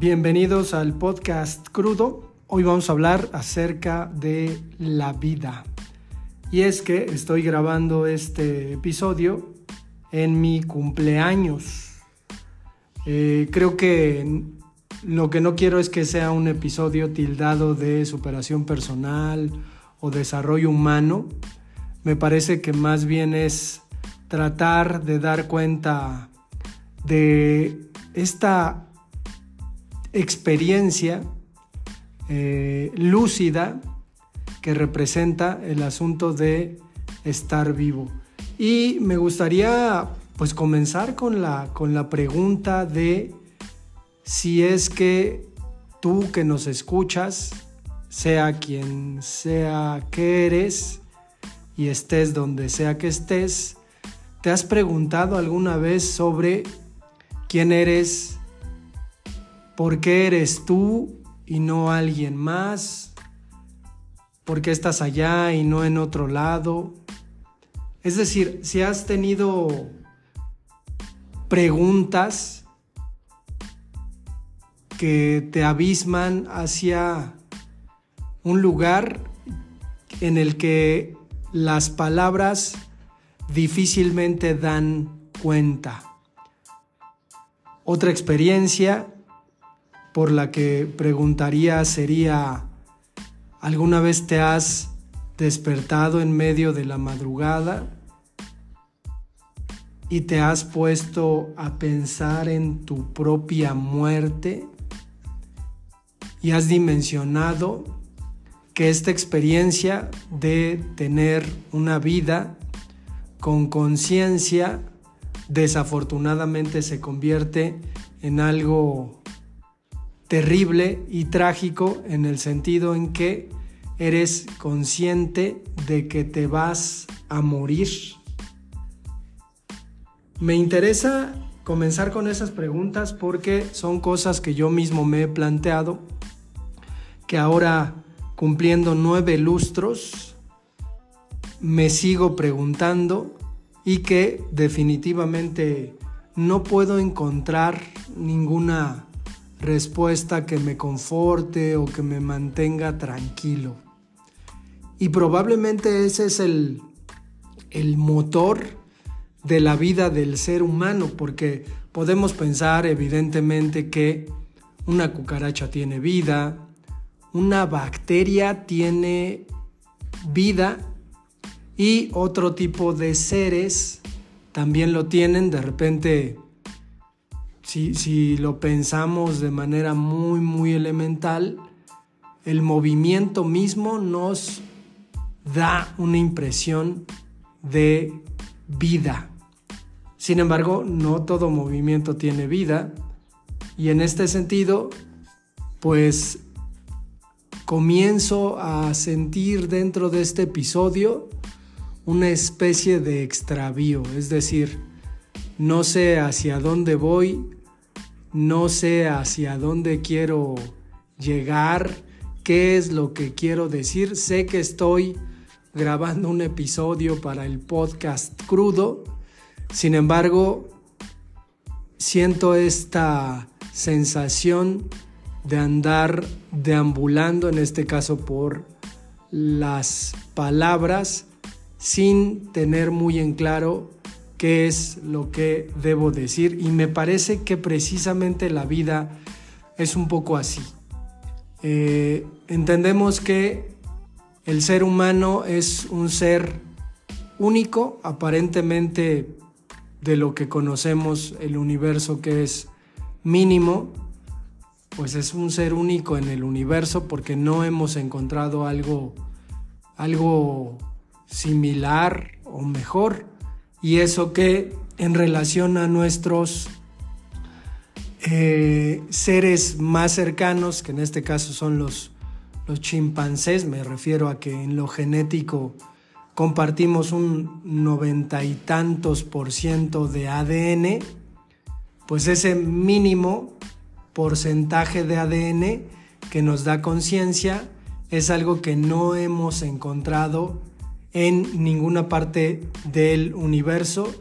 Bienvenidos al podcast crudo. Hoy vamos a hablar acerca de la vida. Y es que estoy grabando este episodio en mi cumpleaños. Eh, creo que lo que no quiero es que sea un episodio tildado de superación personal o desarrollo humano. Me parece que más bien es tratar de dar cuenta de esta experiencia eh, lúcida que representa el asunto de estar vivo. Y me gustaría pues comenzar con la, con la pregunta de si es que tú que nos escuchas, sea quien sea que eres y estés donde sea que estés, ¿te has preguntado alguna vez sobre quién eres, ¿Por qué eres tú y no alguien más? ¿Por qué estás allá y no en otro lado? Es decir, si has tenido preguntas que te abisman hacia un lugar en el que las palabras difícilmente dan cuenta. Otra experiencia por la que preguntaría sería, ¿alguna vez te has despertado en medio de la madrugada y te has puesto a pensar en tu propia muerte y has dimensionado que esta experiencia de tener una vida con conciencia desafortunadamente se convierte en algo terrible y trágico en el sentido en que eres consciente de que te vas a morir. Me interesa comenzar con esas preguntas porque son cosas que yo mismo me he planteado, que ahora cumpliendo nueve lustros, me sigo preguntando y que definitivamente no puedo encontrar ninguna respuesta que me conforte o que me mantenga tranquilo. Y probablemente ese es el, el motor de la vida del ser humano, porque podemos pensar evidentemente que una cucaracha tiene vida, una bacteria tiene vida y otro tipo de seres también lo tienen. De repente si, lo pensamos de manera muy, muy elemental, el movimiento mismo nos da una impresión de vida. Sin embargo, no todo movimiento tiene vida y en este sentido, pues comienzo a sentir dentro de este episodio una especie de extravío, es decir, no sé hacia dónde voy, no sé hacia dónde quiero llegar, qué es lo que quiero decir. Sé que estoy grabando un episodio para el podcast crudo, sin embargo, siento esta sensación de andar deambulando, en este caso por las palabras, sin tener muy en claro qué es lo que debo decir y me parece que precisamente la vida es un poco así. Eh, entendemos que el ser humano es un ser único, aparentemente de lo que conocemos el universo que es mínimo, pues es un ser único en el universo porque no hemos encontrado algo, algo similar o mejor y eso que en relación a nuestros eh, seres más cercanos, que en este caso son los, los chimpancés, me refiero a que en lo genético compartimos un noventa y tantos por ciento de ADN, pues ese mínimo porcentaje de ADN que nos da conciencia es algo que no hemos encontrado en ninguna parte del universo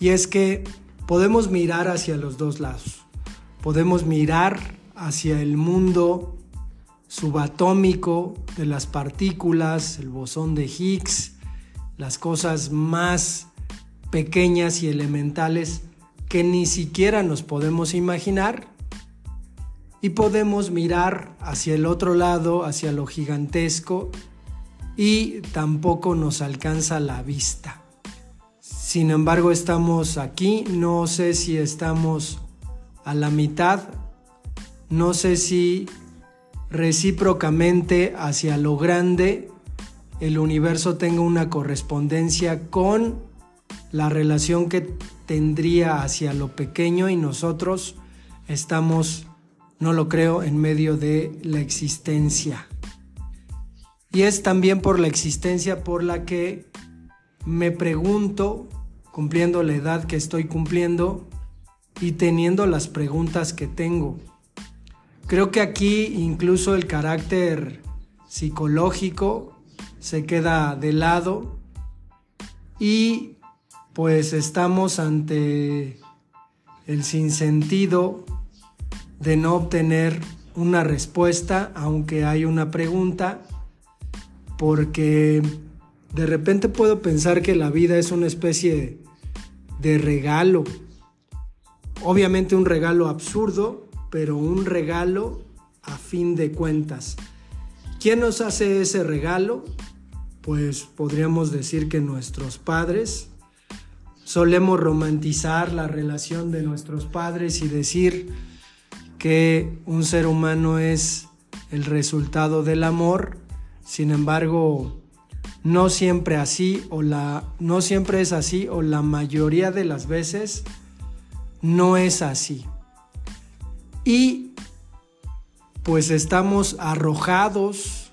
y es que podemos mirar hacia los dos lados. Podemos mirar hacia el mundo subatómico de las partículas, el bosón de Higgs, las cosas más pequeñas y elementales que ni siquiera nos podemos imaginar y podemos mirar hacia el otro lado, hacia lo gigantesco y tampoco nos alcanza la vista. Sin embargo, estamos aquí, no sé si estamos a la mitad, no sé si recíprocamente hacia lo grande el universo tenga una correspondencia con la relación que tendría hacia lo pequeño y nosotros estamos, no lo creo, en medio de la existencia. Y es también por la existencia por la que me pregunto, cumpliendo la edad que estoy cumpliendo y teniendo las preguntas que tengo. Creo que aquí incluso el carácter psicológico se queda de lado y pues estamos ante el sinsentido de no obtener una respuesta aunque hay una pregunta porque de repente puedo pensar que la vida es una especie de regalo obviamente un regalo absurdo pero un regalo a fin de cuentas. ¿Quién nos hace ese regalo? Pues podríamos decir que nuestros padres. Solemos romantizar la relación de nuestros padres y decir que un ser humano es el resultado del amor. Sin embargo, no siempre así o la no siempre es así o la mayoría de las veces no es así y pues estamos arrojados,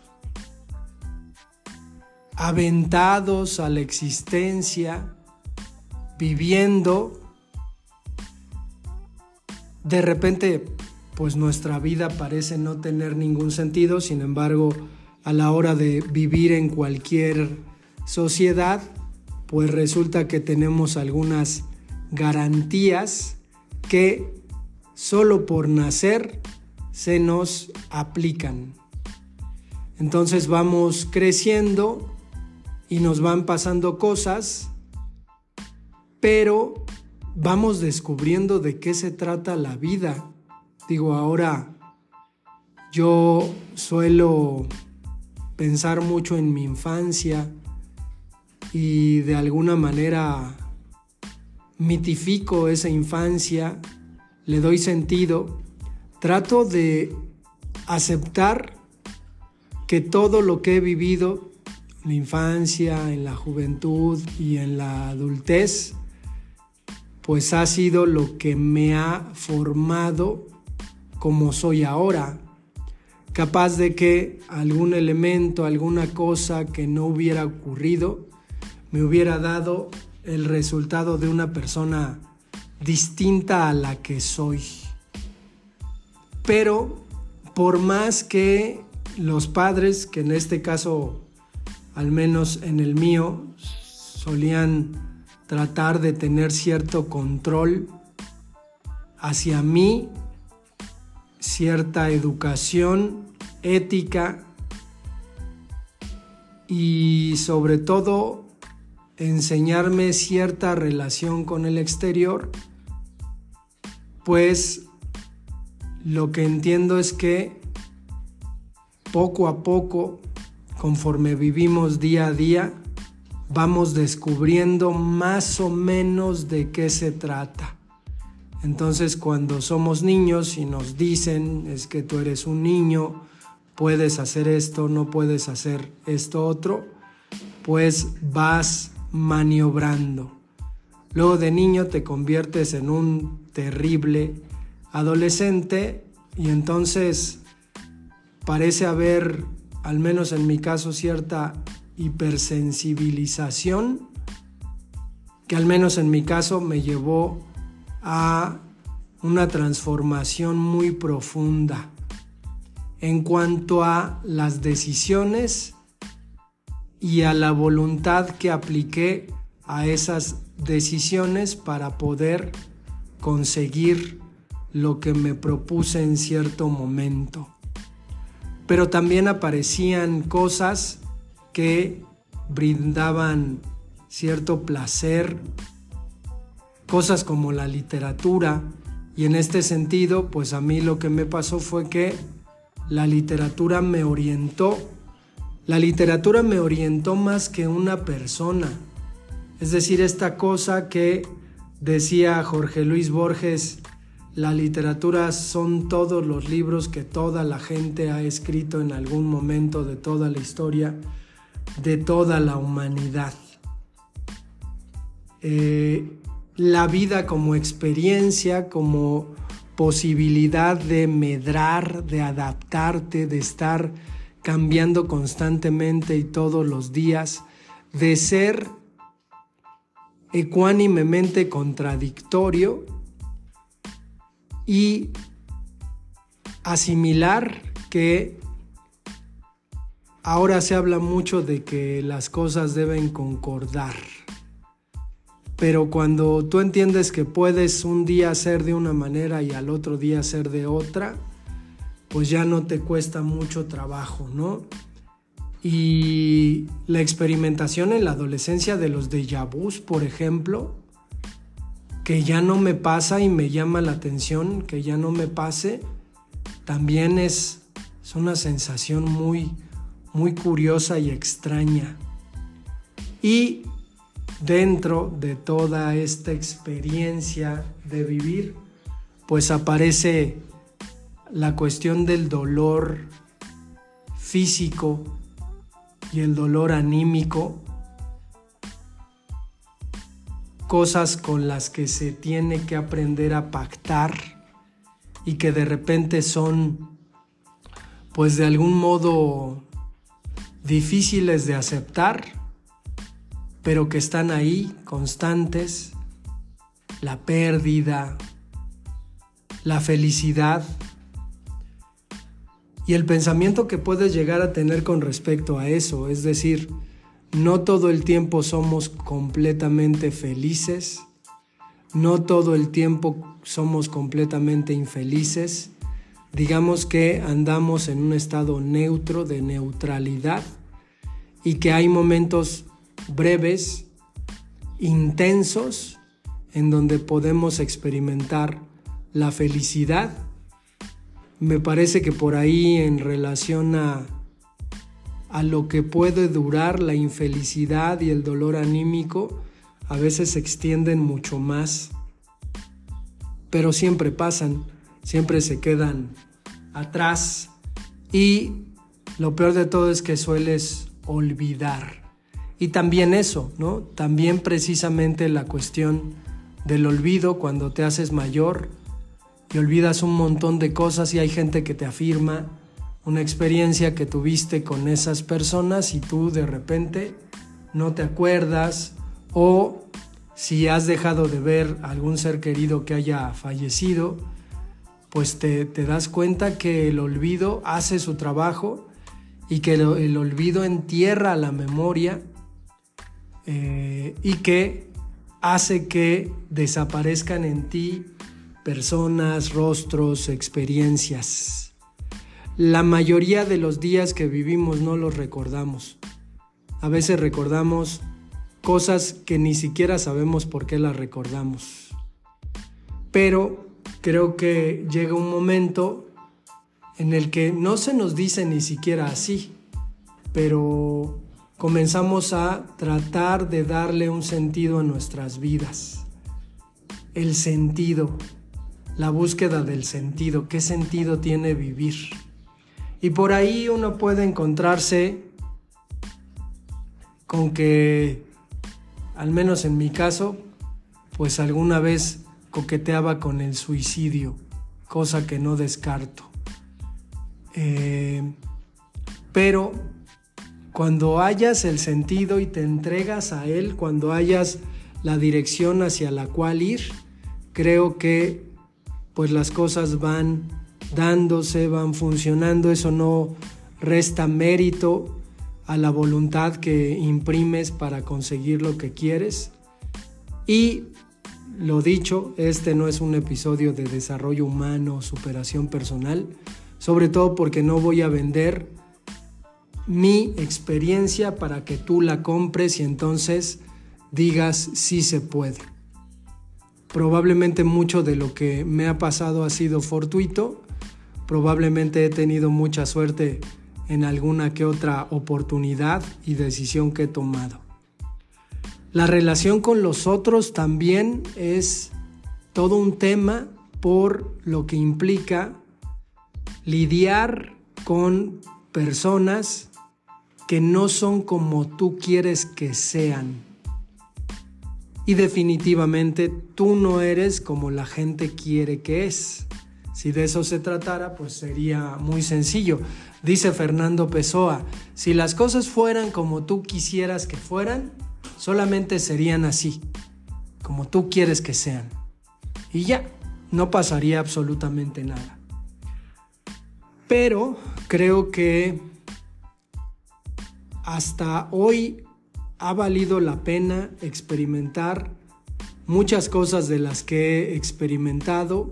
aventados a la existencia, viviendo. De repente, pues nuestra vida parece no tener ningún sentido, sin embargo, a la hora de vivir en cualquier sociedad, pues resulta que tenemos algunas garantías que solo por nacer se nos aplican. Entonces vamos creciendo y nos van pasando cosas, pero vamos descubriendo de qué se trata la vida. Digo, ahora yo suelo pensar mucho en mi infancia y de alguna manera mitifico esa infancia le doy sentido, trato de aceptar que todo lo que he vivido en la infancia, en la juventud y en la adultez, pues ha sido lo que me ha formado como soy ahora. Capaz de que algún elemento, alguna cosa que no hubiera ocurrido, me hubiera dado el resultado de una persona distinta a la que soy. Pero por más que los padres, que en este caso, al menos en el mío, solían tratar de tener cierto control hacia mí, cierta educación ética y sobre todo enseñarme cierta relación con el exterior, pues lo que entiendo es que poco a poco, conforme vivimos día a día, vamos descubriendo más o menos de qué se trata. Entonces cuando somos niños y nos dicen es que tú eres un niño, puedes hacer esto, no puedes hacer esto otro, pues vas maniobrando. Luego de niño te conviertes en un terrible adolescente y entonces parece haber, al menos en mi caso, cierta hipersensibilización que al menos en mi caso me llevó a una transformación muy profunda en cuanto a las decisiones y a la voluntad que apliqué a esas decisiones para poder conseguir lo que me propuse en cierto momento. Pero también aparecían cosas que brindaban cierto placer, cosas como la literatura, y en este sentido, pues a mí lo que me pasó fue que la literatura me orientó. La literatura me orientó más que una persona. Es decir, esta cosa que decía Jorge Luis Borges, la literatura son todos los libros que toda la gente ha escrito en algún momento de toda la historia, de toda la humanidad. Eh, la vida como experiencia, como posibilidad de medrar, de adaptarte, de estar cambiando constantemente y todos los días, de ser ecuánimemente contradictorio y asimilar que ahora se habla mucho de que las cosas deben concordar. Pero cuando tú entiendes que puedes un día ser de una manera y al otro día ser de otra, pues ya no te cuesta mucho trabajo, ¿no? Y la experimentación en la adolescencia de los déjà vus, por ejemplo, que ya no me pasa y me llama la atención que ya no me pase, también es, es una sensación muy, muy curiosa y extraña. Y dentro de toda esta experiencia de vivir, pues aparece la cuestión del dolor físico y el dolor anímico cosas con las que se tiene que aprender a pactar y que de repente son pues de algún modo difíciles de aceptar, pero que están ahí constantes, la pérdida, la felicidad y el pensamiento que puedes llegar a tener con respecto a eso, es decir, no todo el tiempo somos completamente felices, no todo el tiempo somos completamente infelices, digamos que andamos en un estado neutro de neutralidad y que hay momentos breves, intensos, en donde podemos experimentar la felicidad. Me parece que por ahí en relación a a lo que puede durar la infelicidad y el dolor anímico, a veces se extienden mucho más, pero siempre pasan, siempre se quedan atrás y lo peor de todo es que sueles olvidar. Y también eso, ¿no? También precisamente la cuestión del olvido cuando te haces mayor y olvidas un montón de cosas y hay gente que te afirma, una experiencia que tuviste con esas personas y tú de repente no te acuerdas o si has dejado de ver a algún ser querido que haya fallecido, pues te, das cuenta que el olvido hace su trabajo y que el, olvido entierra la memoria eh, y que hace que desaparezcan en ti personas, rostros, experiencias la mayoría de los días que vivimos no los recordamos. A veces recordamos cosas que ni siquiera sabemos por qué las recordamos. Pero creo que llega un momento en el que no se nos dice ni siquiera así, pero comenzamos a tratar de darle un sentido a nuestras vidas. El sentido, la búsqueda del sentido, qué sentido tiene vivir. Y por ahí uno puede encontrarse con que, al menos en mi caso, pues alguna vez coqueteaba con el suicidio, cosa que no descarto. Eh, pero cuando hayas el sentido y te entregas a él, cuando hayas la dirección hacia la cual ir, creo que pues las cosas van dándose, van funcionando, eso no resta mérito a la voluntad que imprimes para conseguir lo que quieres. Y lo dicho, este no es un episodio de desarrollo humano, superación personal, sobre todo porque no voy a vender mi experiencia para que tú la compres y entonces digas si se puede. Probablemente mucho de lo que me ha pasado ha sido fortuito, probablemente he tenido mucha suerte en alguna que otra oportunidad y decisión que he tomado. La relación con los otros también es todo un tema por lo que implica lidiar con personas que no son como tú quieres que sean. Y definitivamente tú no eres como la gente quiere que es. Si de eso se tratara, pues sería muy sencillo. Dice Fernando Pessoa, si las cosas fueran como tú quisieras que fueran, solamente serían así, como tú quieres que sean. Y ya, no pasaría absolutamente nada. Pero creo que hasta hoy ha valido la pena experimentar muchas cosas de las que he experimentado.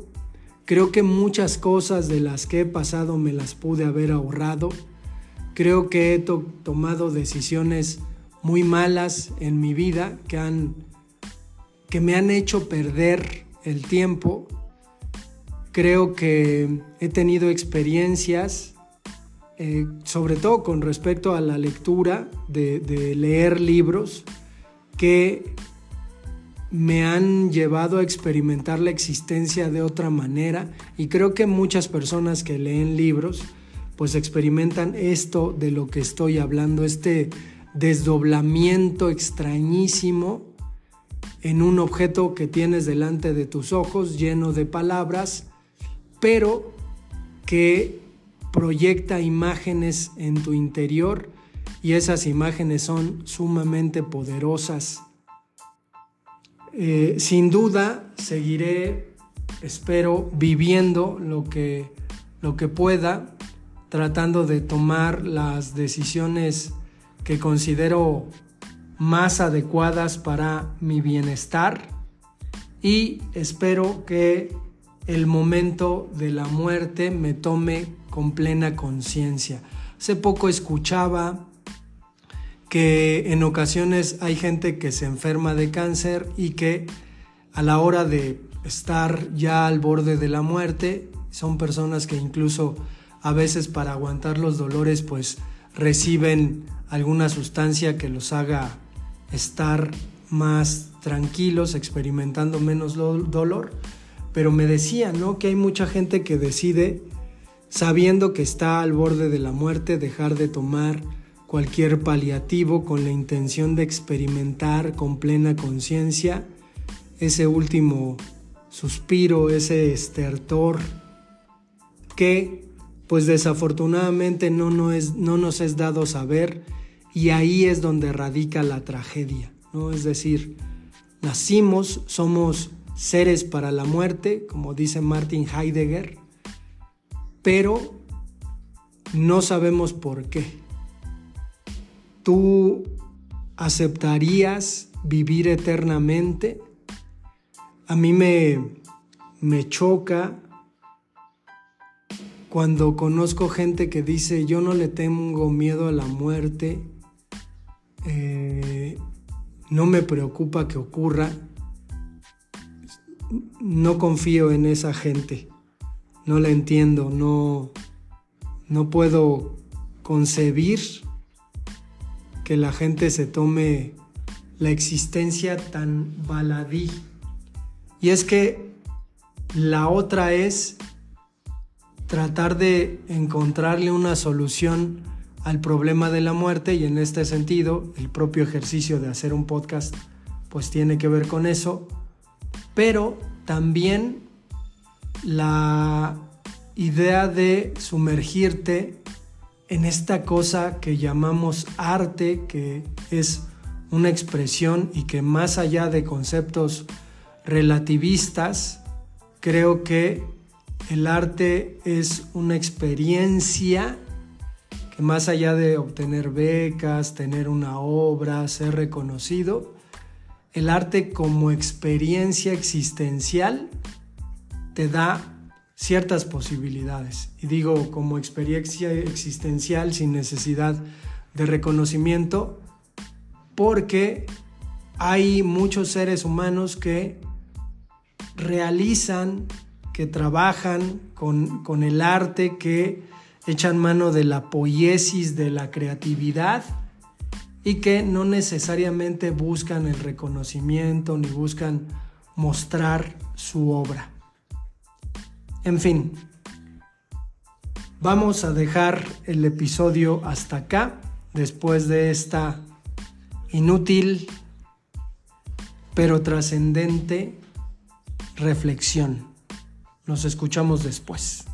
Creo que muchas cosas de las que he pasado me las pude haber ahorrado. Creo que he tomado decisiones muy malas en mi vida que, han, que me han hecho perder el tiempo. Creo que he tenido experiencias, eh, sobre todo con respecto a la lectura, de, de leer libros, que me han llevado a experimentar la existencia de otra manera. Y creo que muchas personas que leen libros pues experimentan esto de lo que estoy hablando, este desdoblamiento extrañísimo en un objeto que tienes delante de tus ojos lleno de palabras, pero que proyecta imágenes en tu interior y esas imágenes son sumamente poderosas. Eh, sin duda seguiré, espero, viviendo lo que, lo que pueda, tratando de tomar las decisiones que considero más adecuadas para mi bienestar y espero que el momento de la muerte me tome con plena conciencia. Hace poco escuchaba que en ocasiones hay gente que se enferma de cáncer y que a la hora de estar ya al borde de la muerte, son personas que incluso a veces para aguantar los dolores pues reciben alguna sustancia que los haga estar más tranquilos, experimentando menos dolor. Pero me decía, ¿no? Que hay mucha gente que decide, sabiendo que está al borde de la muerte, dejar de tomar cualquier paliativo con la intención de experimentar con plena conciencia ese último suspiro, ese estertor que pues desafortunadamente no, no, es, no nos es dado saber y ahí es donde radica la tragedia, ¿no? Es decir, nacimos, somos seres para la muerte, como dice Martin Heidegger, pero no sabemos por qué. ¿Tú aceptarías vivir eternamente? A mí me, me choca cuando conozco gente que dice yo no le tengo miedo a la muerte eh, no me preocupa que ocurra, no confío en esa gente, no la entiendo, no, no puedo concebir que la gente se tome la existencia tan baladí. Y es que la otra es tratar de encontrarle una solución al problema de la muerte y en este sentido el propio ejercicio de hacer un podcast pues tiene que ver con eso, pero también la idea de sumergirte en esta cosa que llamamos arte, que es una expresión y que más allá de conceptos relativistas, creo que el arte es una experiencia que más allá de obtener becas, tener una obra, ser reconocido, el arte como experiencia existencial te da ciertas posibilidades. Y digo como experiencia existencial sin necesidad de reconocimiento, porque hay muchos seres humanos que realizan, que trabajan con, con el arte, que echan mano de la poiesis, de la creatividad y que no necesariamente buscan el reconocimiento ni buscan mostrar su obra. En fin, vamos a dejar el episodio hasta acá después de esta inútil pero trascendente reflexión. Nos escuchamos después.